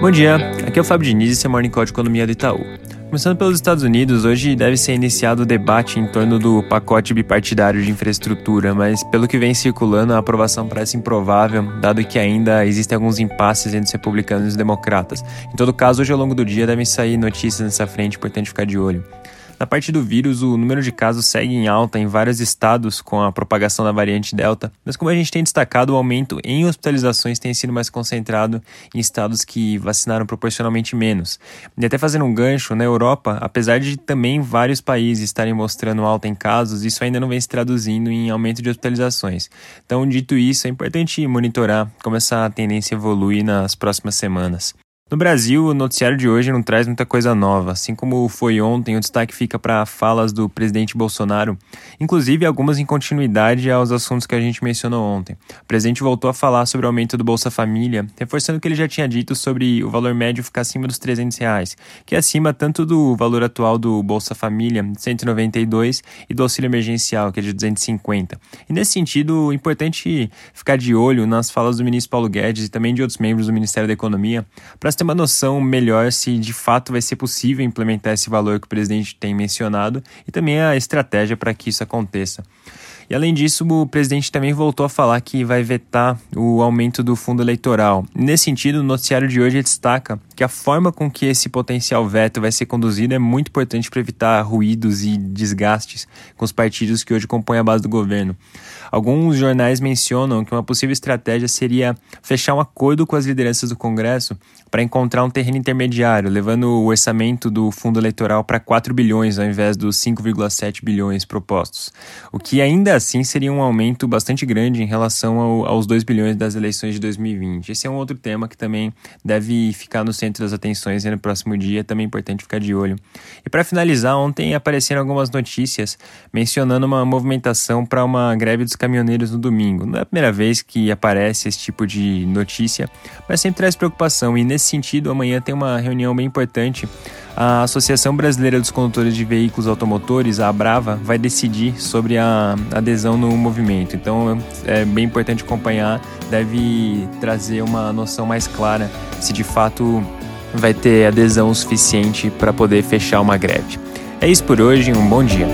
Bom dia, aqui é o Fábio Diniz e é o Morning Call de Economia do Itaú. Começando pelos Estados Unidos, hoje deve ser iniciado o debate em torno do pacote bipartidário de infraestrutura, mas pelo que vem circulando, a aprovação parece improvável, dado que ainda existem alguns impasses entre os republicanos e os democratas. Em todo caso, hoje ao longo do dia devem sair notícias nessa frente, importante ficar de olho. Na parte do vírus, o número de casos segue em alta em vários estados com a propagação da variante Delta, mas como a gente tem destacado, o aumento em hospitalizações tem sido mais concentrado em estados que vacinaram proporcionalmente menos. E até fazendo um gancho, na Europa, apesar de também vários países estarem mostrando alta em casos, isso ainda não vem se traduzindo em aumento de hospitalizações. Então, dito isso, é importante monitorar como essa tendência evolui nas próximas semanas. No Brasil, o noticiário de hoje não traz muita coisa nova. Assim como foi ontem, o destaque fica para falas do presidente Bolsonaro, inclusive algumas em continuidade aos assuntos que a gente mencionou ontem. O presidente voltou a falar sobre o aumento do Bolsa Família, reforçando o que ele já tinha dito sobre o valor médio ficar acima dos 300 reais, que é acima tanto do valor atual do Bolsa Família, de 192, e do auxílio emergencial, que é de 250. E nesse sentido, é importante ficar de olho nas falas do ministro Paulo Guedes e também de outros membros do Ministério da Economia, para ter uma noção melhor se de fato vai ser possível implementar esse valor que o presidente tem mencionado e também a estratégia para que isso aconteça. E além disso, o presidente também voltou a falar que vai vetar o aumento do fundo eleitoral. Nesse sentido, o noticiário de hoje destaca que a forma com que esse potencial veto vai ser conduzido é muito importante para evitar ruídos e desgastes com os partidos que hoje compõem a base do governo. Alguns jornais mencionam que uma possível estratégia seria fechar um acordo com as lideranças do Congresso para encontrar um terreno intermediário, levando o orçamento do fundo eleitoral para 4 bilhões ao invés dos 5,7 bilhões propostos, o que ainda assim seria um aumento bastante grande em relação ao, aos 2 bilhões das eleições de 2020. Esse é um outro tema que também deve ficar no centro das atenções no próximo dia, também é importante ficar de olho. E para finalizar, ontem apareceram algumas notícias mencionando uma movimentação para uma greve dos caminhoneiros no domingo. Não é a primeira vez que aparece esse tipo de notícia, mas sempre traz preocupação e nesse sentido, amanhã tem uma reunião bem importante. A Associação Brasileira dos Condutores de Veículos Automotores, a Brava, vai decidir sobre a adesão no movimento. Então é bem importante acompanhar, deve trazer uma noção mais clara se de fato vai ter adesão suficiente para poder fechar uma greve. É isso por hoje, um bom dia.